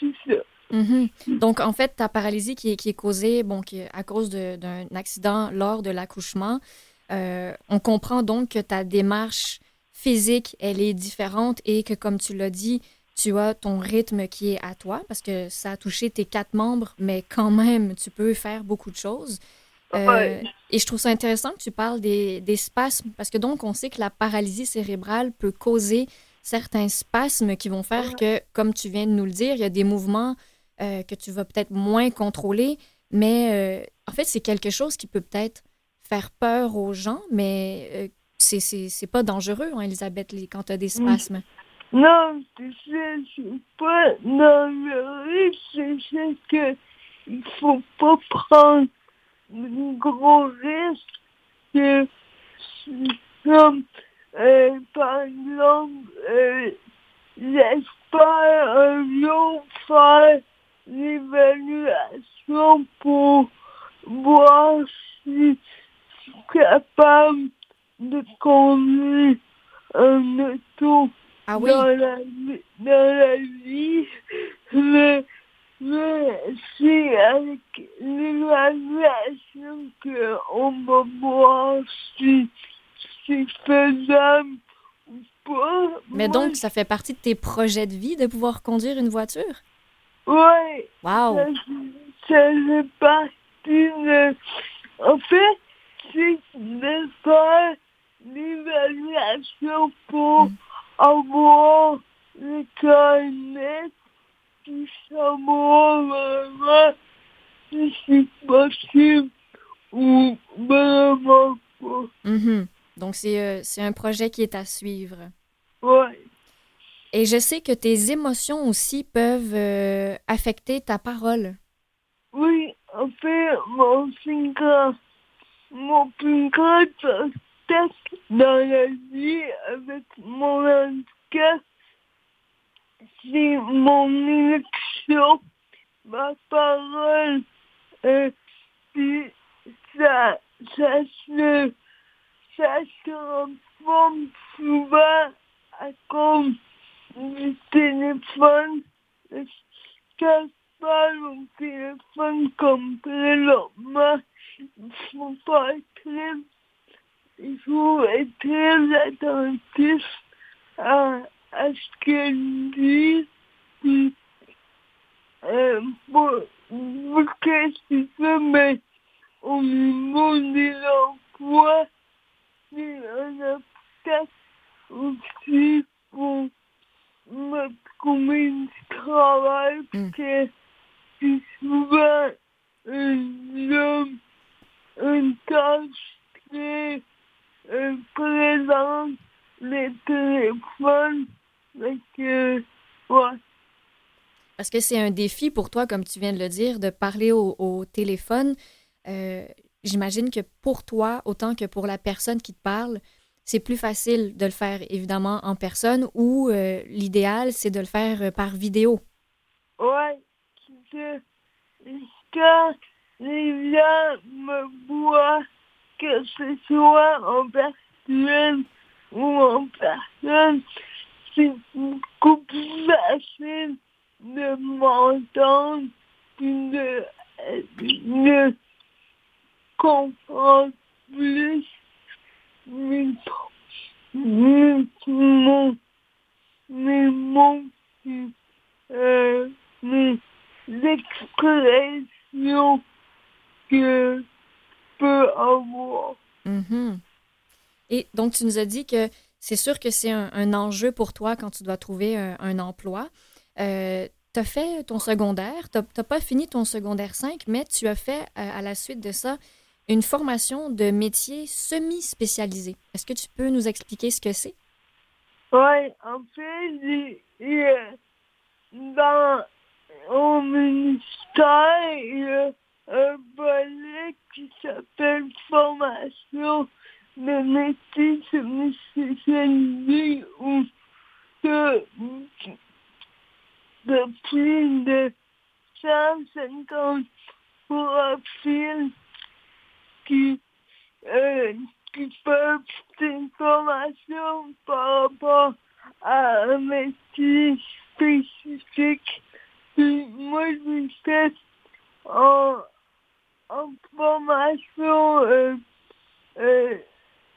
c'est ça. Mhm. Donc, en fait, ta paralysie qui est, qui est causée bon, qui est à cause de- d'un accident lors de l'accouchement, euh, on comprend donc que ta démarche physique, elle est différente et que, comme tu l'as dit, tu as ton rythme qui est à toi parce que ça a touché tes quatre membres, mais quand même, tu peux faire beaucoup de choses. Euh, Ouais. Et je trouve ça intéressant que tu parles des, des spasmes parce que donc, on sait que la paralysie cérébrale peut causer certains spasmes qui vont faire que, comme tu viens de nous le dire, il y a des mouvements euh, que tu vas peut-être moins contrôler, mais euh, en fait, c'est quelque chose qui peut peut-être faire peur aux gens, mais c'est- c'est c'est pas dangereux, hein, Elisabeth, quand tu as des spasmes. Non, c'est ça, c'est pas dans le risque, c'est ça que il faut pas prendre de gros risques. Que, comme, euh, par exemple, euh, un jour faire l'évaluation pour voir si je suis capable de conduire un auto Ah oui? dans la, vie- dans la vie, mais, mais c'est avec l'évaluation qu'on va voir si c'est faisable ou pas. Mais donc, ça fait partie de tes projets de vie de pouvoir conduire une voiture? Ouais, Wow! ça, ça fait partie de... En fait, c'est de faire l'évaluation pour avoir le carnet puis savoir vraiment si c'est possible ou vraiment pas. Mhm. Donc, c'est euh, c'est un projet qui est à suivre. Ouais. Et je sais que tes émotions aussi peuvent euh, affecter ta parole. Oui, en fait, mon plus grand, mon plus obstacle dans la vie avec mon handicap, c'est mon élection, ma parole, euh, puis ça, ça se, ça se transforme souvent à cause du téléphone? Je parle au téléphone comme présentement, il faut pas très, il faut être très attentif à, à ce qu'elle dit. Puis, euh, pour, pour que c'est ça, mais au niveau des emplois, c'est un obstacle aussi pour me parce que une tâche très euh, euh, ouais. Parce que c'est un défi pour toi, comme tu viens de le dire, de parler au, téléphone. Euh, j'imagine que pour toi, autant que pour la personne qui te parle, c'est plus facile de le faire évidemment en personne ou euh, l'idéal, c'est de le faire euh, par vidéo. Ouais, que quand les gens me voient, que ce soit en personne ou en personne, c'est beaucoup plus facile de m'entendre de, de comprendre plus mes, mes mots, mes mots, euh, mes expressions que je peux avoir. Mm-hmm. Et donc, tu nous as dit que c'est sûr que c'est un, enjeu pour toi quand tu dois trouver un, emploi. Euh, tu as fait ton secondaire, tu n'as pas fini ton secondaire 5, mais tu as fait euh, à la suite de ça une formation de métier semi-spécialisé. Est-ce que tu peux nous expliquer ce que c'est? Oui, en fait, dans mon ministère, il un volet qui s'appelle formation de métier semi-spécialisé ou de, de plus de 150 profils qui, euh, qui peuvent une formation par rapport à un métier spécifique. Moi, je en, en formation euh, euh,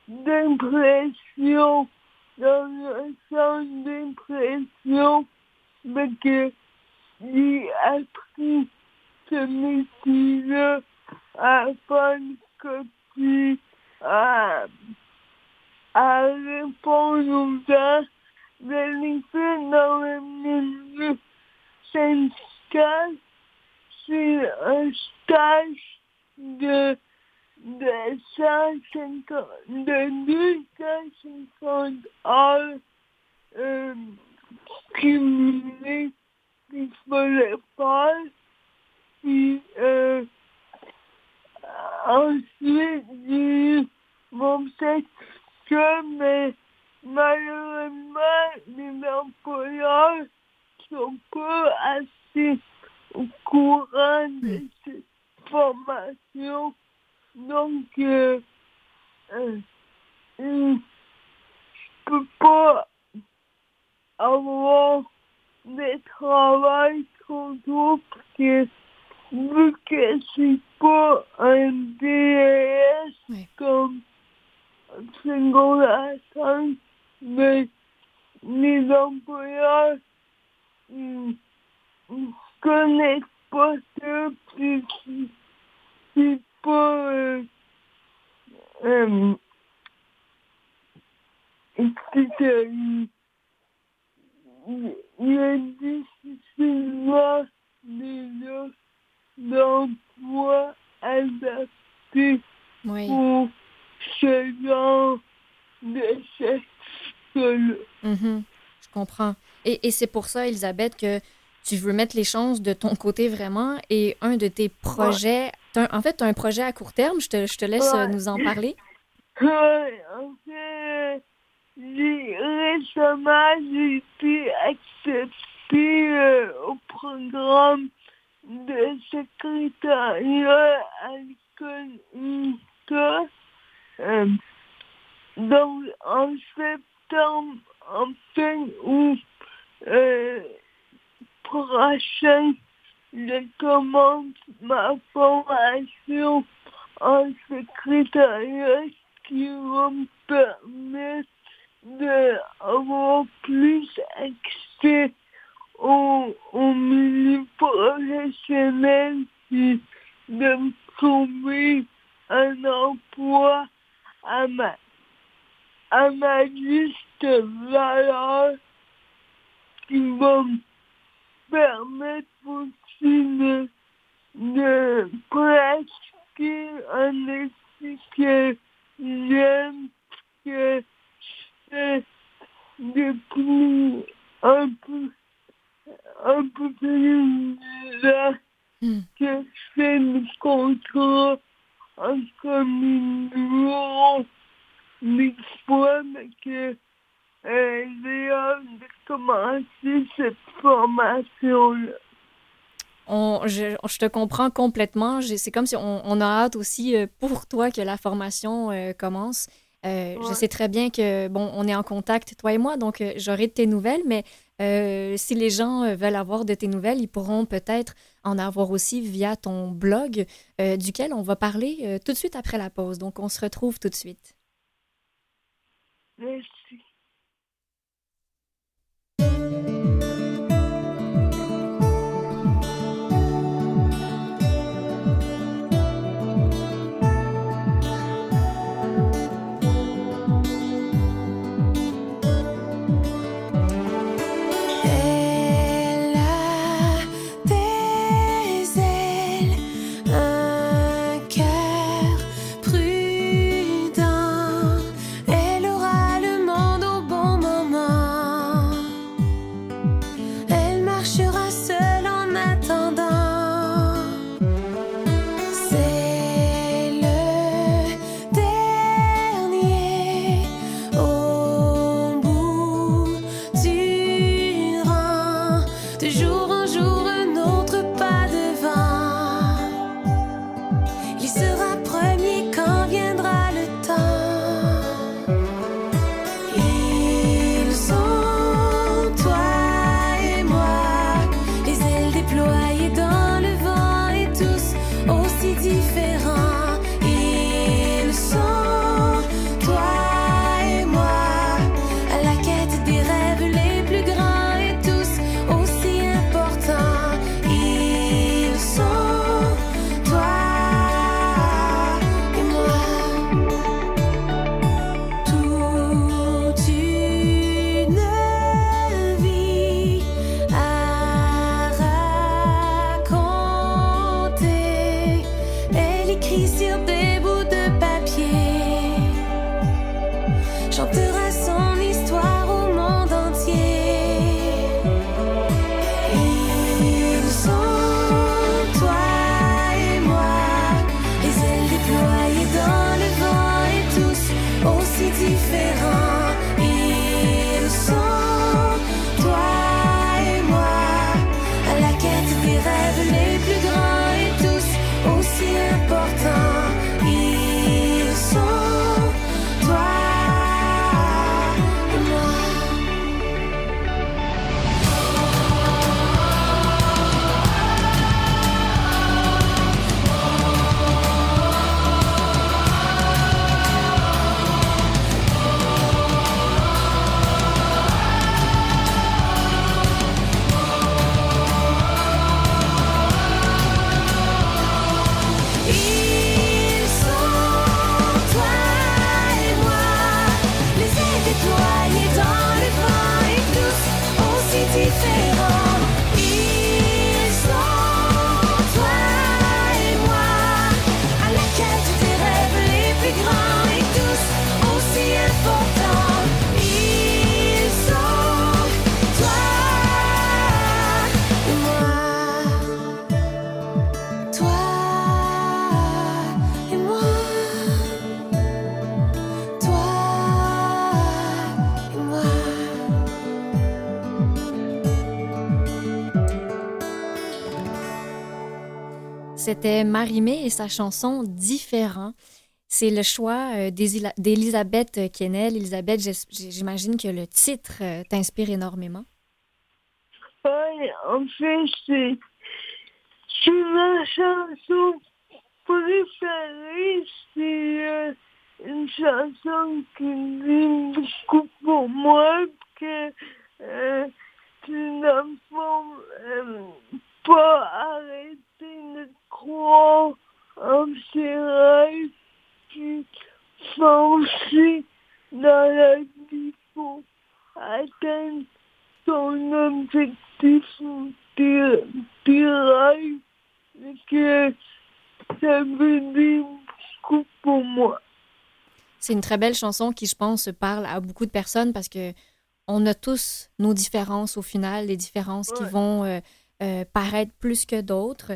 d'impression, dans un sens d'impression, mais que j'ai appris ce métier-là à faire copie, à, à répondre aux gens, de faire dans le milieu syndical. C'est un stage de, de 150, de 250 heures euh, cumulées qu'il fallait faire. Puis, euh, ensuite, j'ai mon certificat, mais malheureusement, les employeurs sont pas assez au courant de cette formation. Donc, euh, euh, je peux pas avoir de travail trop tôt parce que vu que c'est pas un DES oui. comme secondaire 5, mais les employeurs ne connaissent pas ça, c'est pas euh, euh, il y a difficilement déjà d'emploi adapté oui. pour ce genre de sexe-là. Mm-hmm. Je comprends. Et, et c'est pour ça, Elisabeth, que tu veux mettre les chances de ton côté vraiment. Et un de tes projets, en fait, tu as un projet à court terme? Je te, je te laisse ouais. nous en parler. En fait, j'ai, récemment, j'ai été acceptée euh, au programme de secrétariat à l'école. Euh, donc, en septembre, en fin août euh, prochain, je commence ma formation en secrétariat qui va me permettre d'avoir plus accès au, au milieu professionnel et de me trouver un emploi à ma, à ma juste valeur qui va me permettre de, de pratiquer un métier que j'aime, que je fais depuis un peu un peu plus là Hmm. que je fais mes contrats en communion des fois, mais que euh, hâte de commencer cette formation-là? On, je, je te comprends complètement. C'est comme si on, on a hâte aussi euh, pour toi que la formation euh, commence. Euh, Je sais très bien que, bon, on est en contact, toi et moi, donc euh, j'aurai de tes nouvelles, mais euh, si les gens veulent avoir de tes nouvelles, ils pourront peut-être en avoir aussi via ton blog, duquel on va parler tout de suite après la pause. Donc, on se retrouve tout de suite. Merci. C'était Marimé et sa chanson Différent. C'est le choix euh, d'Elisabeth Kennel. Elisabeth, j'imagine que le titre euh, t'inspire énormément. Ouais, en fait, c'est c'est ma chanson préférée. C'est euh, une chanson qui dit beaucoup pour moi, que euh, dans le fond, euh, pas arrêter de croire en ses rêves, puis foncer dans la vie pour atteindre son objectif tes rêves, et que ça veut dire beaucoup pour moi. C'est une très belle chanson qui, je pense, parle à beaucoup de personnes parce que on a tous nos différences au final, les différences qui Ouais. vont euh, euh, paraître plus que d'autres.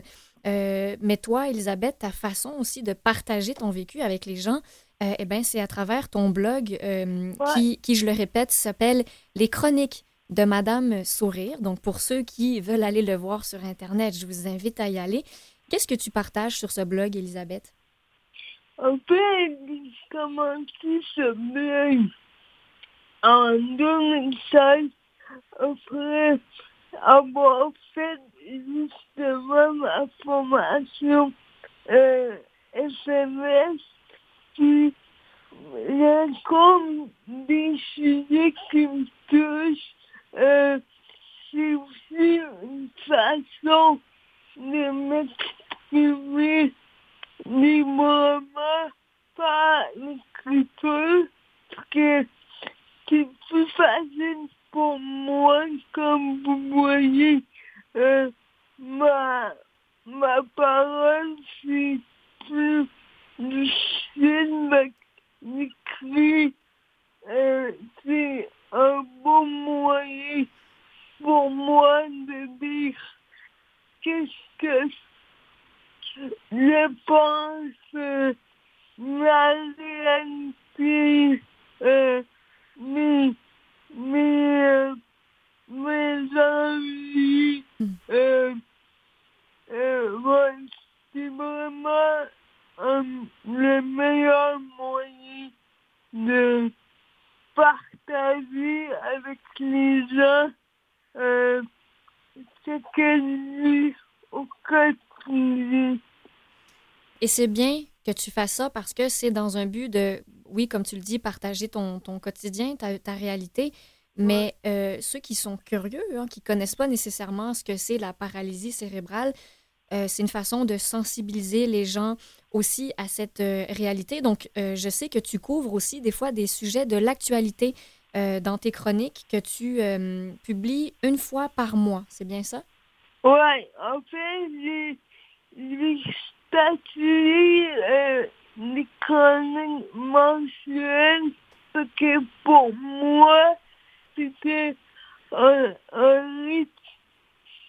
Euh, mais toi, Elisabeth, ta façon aussi de partager ton vécu avec les gens, euh, eh ben, c'est à travers ton blog euh, Ouais. qui, qui, je le répète, s'appelle Les Chroniques de Madame Sourire. Donc, pour ceux qui veulent aller le voir sur Internet, je vous invite à y aller. Qu'est-ce que tu partages sur ce blog, Elisabeth? Ce blog en 2016 après avoir fait justement ma formation euh, SMS qui raconte des sujets qui me touchent. Euh, c'est aussi une façon de m'exprimer librement par l'écriture parce que c'est plus facile pour moi, comme vous voyez, euh, ma, ma parole, c'est plus difficile d'écrire. Euh, c'est un bon moyen pour moi de dire qu'est-ce que je pense, euh, la réalité, euh, mes, mes, euh, mes envies, euh, euh, ouais, c'est vraiment euh, le meilleur moyen de partager avec les gens euh, ce que je vis au quotidien. Et c'est bien que tu fasses ça parce que c'est dans un but de, oui, comme tu le dis, partager ton, ton quotidien, ta, ta réalité. Mais euh, ceux qui sont curieux, hein, qui connaissent pas nécessairement ce que c'est la paralysie cérébrale, euh, c'est une façon de sensibiliser les gens aussi à cette euh, réalité. Donc, je sais que tu couvres aussi des fois des sujets de l'actualité dans tes chroniques que tu publies une fois par mois. C'est bien ça? Ouais, en fait, j'ai j'ai statué euh, les chroniques mensuelles parce que pour moi, c'était un, un rythme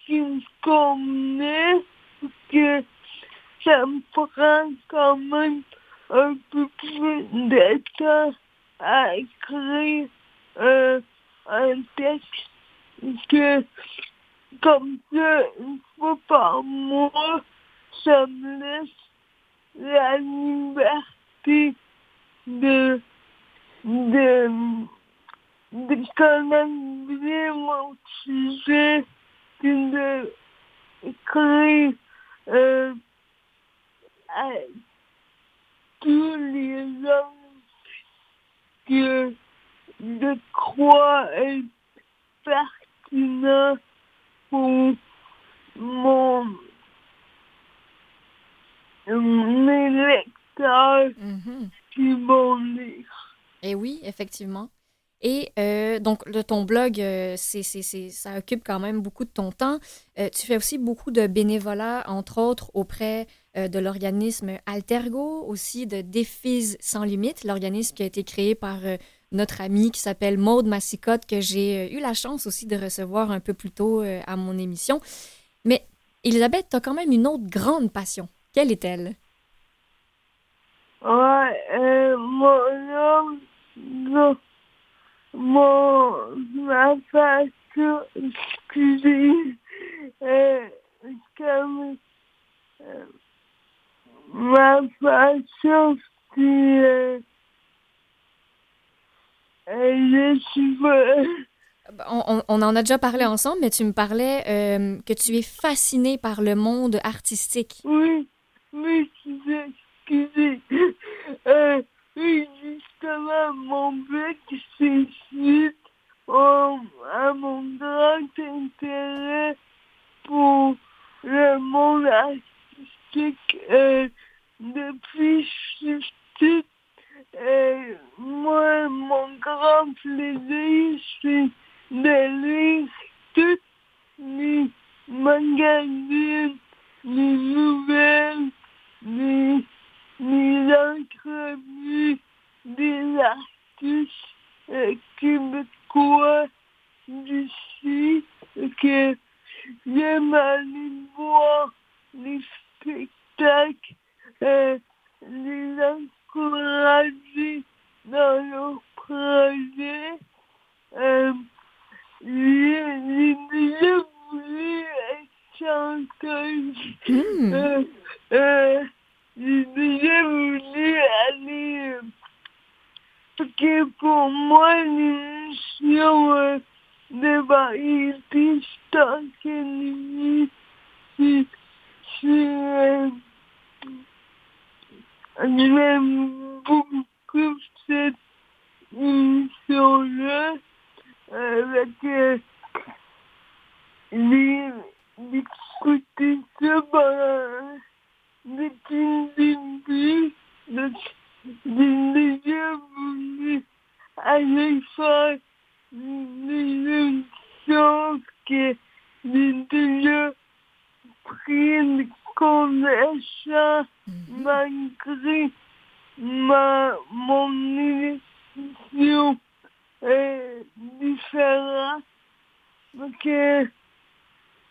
qui me convenait parce que ça me prend quand même un peu plus de temps à écrire euh, un texte que comme ça, une fois par mois, ça me laisse la liberté de, de, de bien mon sujet, de écrire euh, à tous les hommes que je crois être pertinent pour mon mes lecteurs Mhm. qui vont lire. Et oui, effectivement. Et euh, donc, le, ton blog, euh, c'est, c'est, c'est- ça occupe quand même beaucoup de ton temps. Euh, tu fais aussi beaucoup de bénévolat, entre autres auprès de l'organisme Altergo, aussi de Défis sans limite, l'organisme qui a été créé par notre amie qui s'appelle Maude Massicotte, que j'ai eu la chance aussi de recevoir un peu plus tôt à mon émission. Mais Elisabeth, tu as quand même une autre grande passion. Quelle est-elle? Ouais, euh, mon ma passion, excusez, euh, comme, euh, ma passion, c'est, euh, euh, suis pas, On, on- on en a déjà parlé ensemble, mais tu me parlais euh, que tu es fasciné par le monde artistique. Oui, oui, c'est- excusez. Euh, oui, justement, mon bec, c'est suite au- à mon grand intérêt pour le monde artistique euh, depuis je suis. Euh, moi, mon grand plaisir, c'est de lire toutes les magazines, ni nouvelles, ni, ni des artistes euh, québécois d'ici que j'aime aller voir les spectacles, euh, les encourager dans leur projet. Euh, j'ai déjà aller. euh, Parce que pour moi, l'émission euh, de variété Star Academy, c'est. euh, J'aime beaucoup cette émission-là. Avec. euh, les- d'écouter ça pendant le début. Faire des émissions que une conversion malgré ma, mon différente. Euh,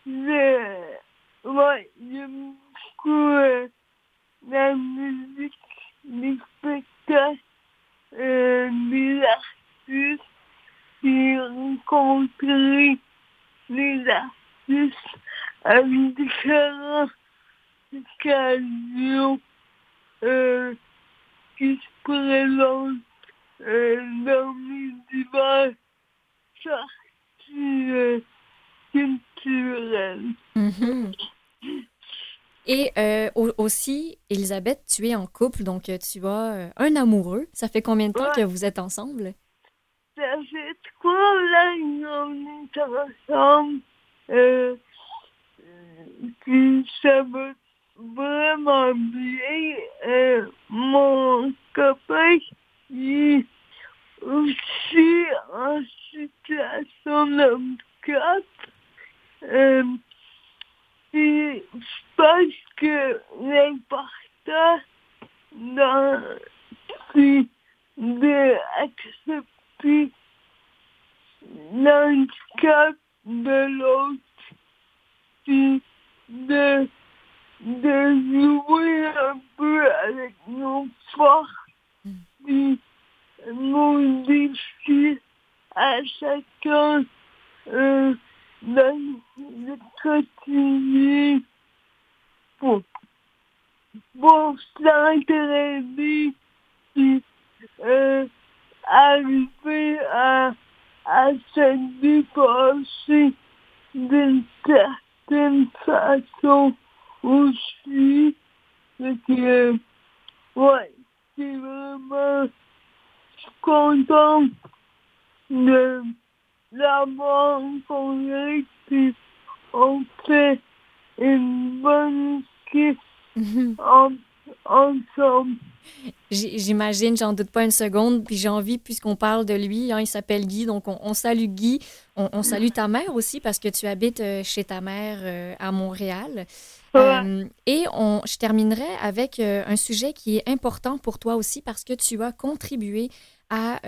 je, ouais, j'aime beaucoup euh, la musique, les spectacles, euh, les artistes, et rencontrer les artistes avec différentes occasions euh, qui se présentent euh, dans mes divers sorties culturelles. Mhm. Et euh, au- aussi, Elisabeth, tu es en couple, donc euh, tu as euh, un amoureux. Ça fait combien de temps Ouais. que vous êtes ensemble? Ça fait trois ans qu'on est ensemble. Euh, euh, puis ça va vraiment bien. Euh, mon copain, il est aussi en situation de handicap. Euh, et je pense que l'important dans c'est d'accepter l'handicap de l'autre, puis de, de jouer un peu avec nos forces, puis nos défis à chacun euh, dans le quotidien pour, pour puis euh, arriver à, à se dépasser d'une certaine façon aussi. Fait que, ouais, c'est vraiment, je suis content de l'avoir rencontré, puis on fait une bonne en- ensemble. J'imagine, j'en doute pas une seconde. Puis j'ai envie, puisqu'on parle de lui, hein, il s'appelle Guy, donc on, on salue Guy. On, on salue ta mère aussi parce que tu habites euh, chez ta mère euh, à Montréal. Euh, et on, je terminerai avec euh, un sujet qui est important pour toi aussi parce que tu as contribué à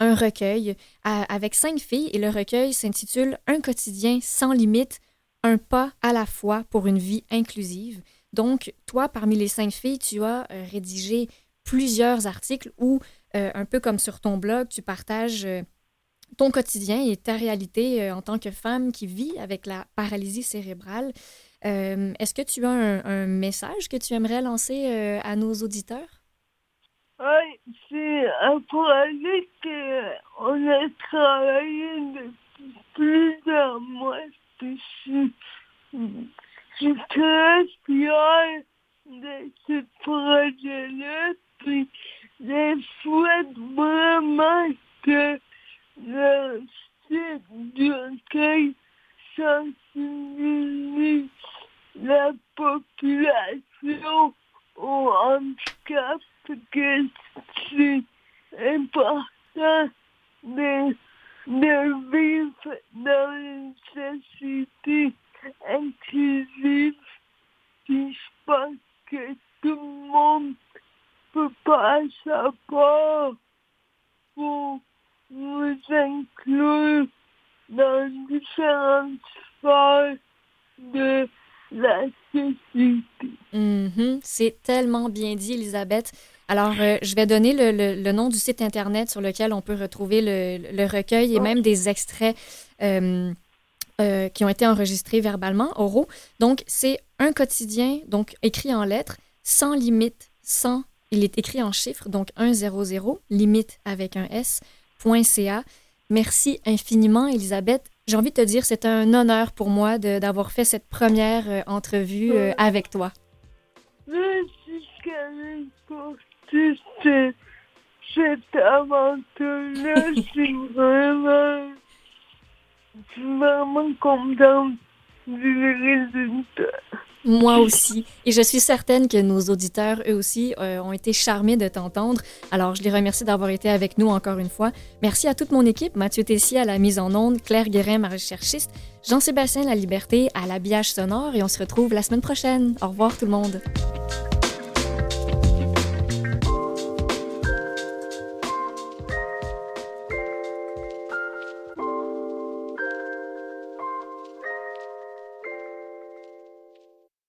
un recueil avec cinq filles et le recueil s'intitule Un quotidien sans limite, un pas à la fois pour une vie inclusive. Donc, toi, parmi les cinq filles, tu as euh, rédigé plusieurs articles où, euh, un peu comme sur ton blog, tu partages euh, ton quotidien et ta réalité en tant que femme qui vit avec la paralysie cérébrale. Est-ce que tu as un, message que tu aimerais lancer à nos auditeurs? C'est un projet qu'on a travaillé depuis plusieurs mois. Je suis très fière de ce projet-là. Puis je souhaite vraiment que le site du recueil sensibilise la population au handicap que c'est important de, de vivre dans une société inclusive. Puis je pense que tout le monde peut pas sa part pour nous inclure dans différentes sphères de la société. Mhm, C'est tellement bien dit, Elisabeth. Alors, euh, je vais donner le, le- nom du site Internet sur lequel on peut retrouver le, le recueil et même des extraits euh, euh, qui ont été enregistrés verbalement, oraux. Donc, c'est un quotidien, donc écrit en lettres, sans limite, sans, il est écrit en chiffres, donc 100, limite avec un S, .ca. Merci infiniment, Elisabeth. J'ai envie de te dire, c'est un honneur pour moi d'avoir fait cette première euh, entrevue euh, avec toi. Merci, pour toute cette aventure-là. Je suis vraiment, vraiment contente du résultat. Moi aussi. Et je suis certaine que nos auditeurs, eux aussi, euh, ont été charmés de t'entendre. Alors, je les remercie d'avoir été avec nous encore une fois. Merci à toute mon équipe, Mathieu Tessier à la mise en onde, Claire Guérin, ma recherchiste, Jean-Sébastien La Liberté à l'habillage sonore et on se retrouve la semaine prochaine. Au revoir tout le monde.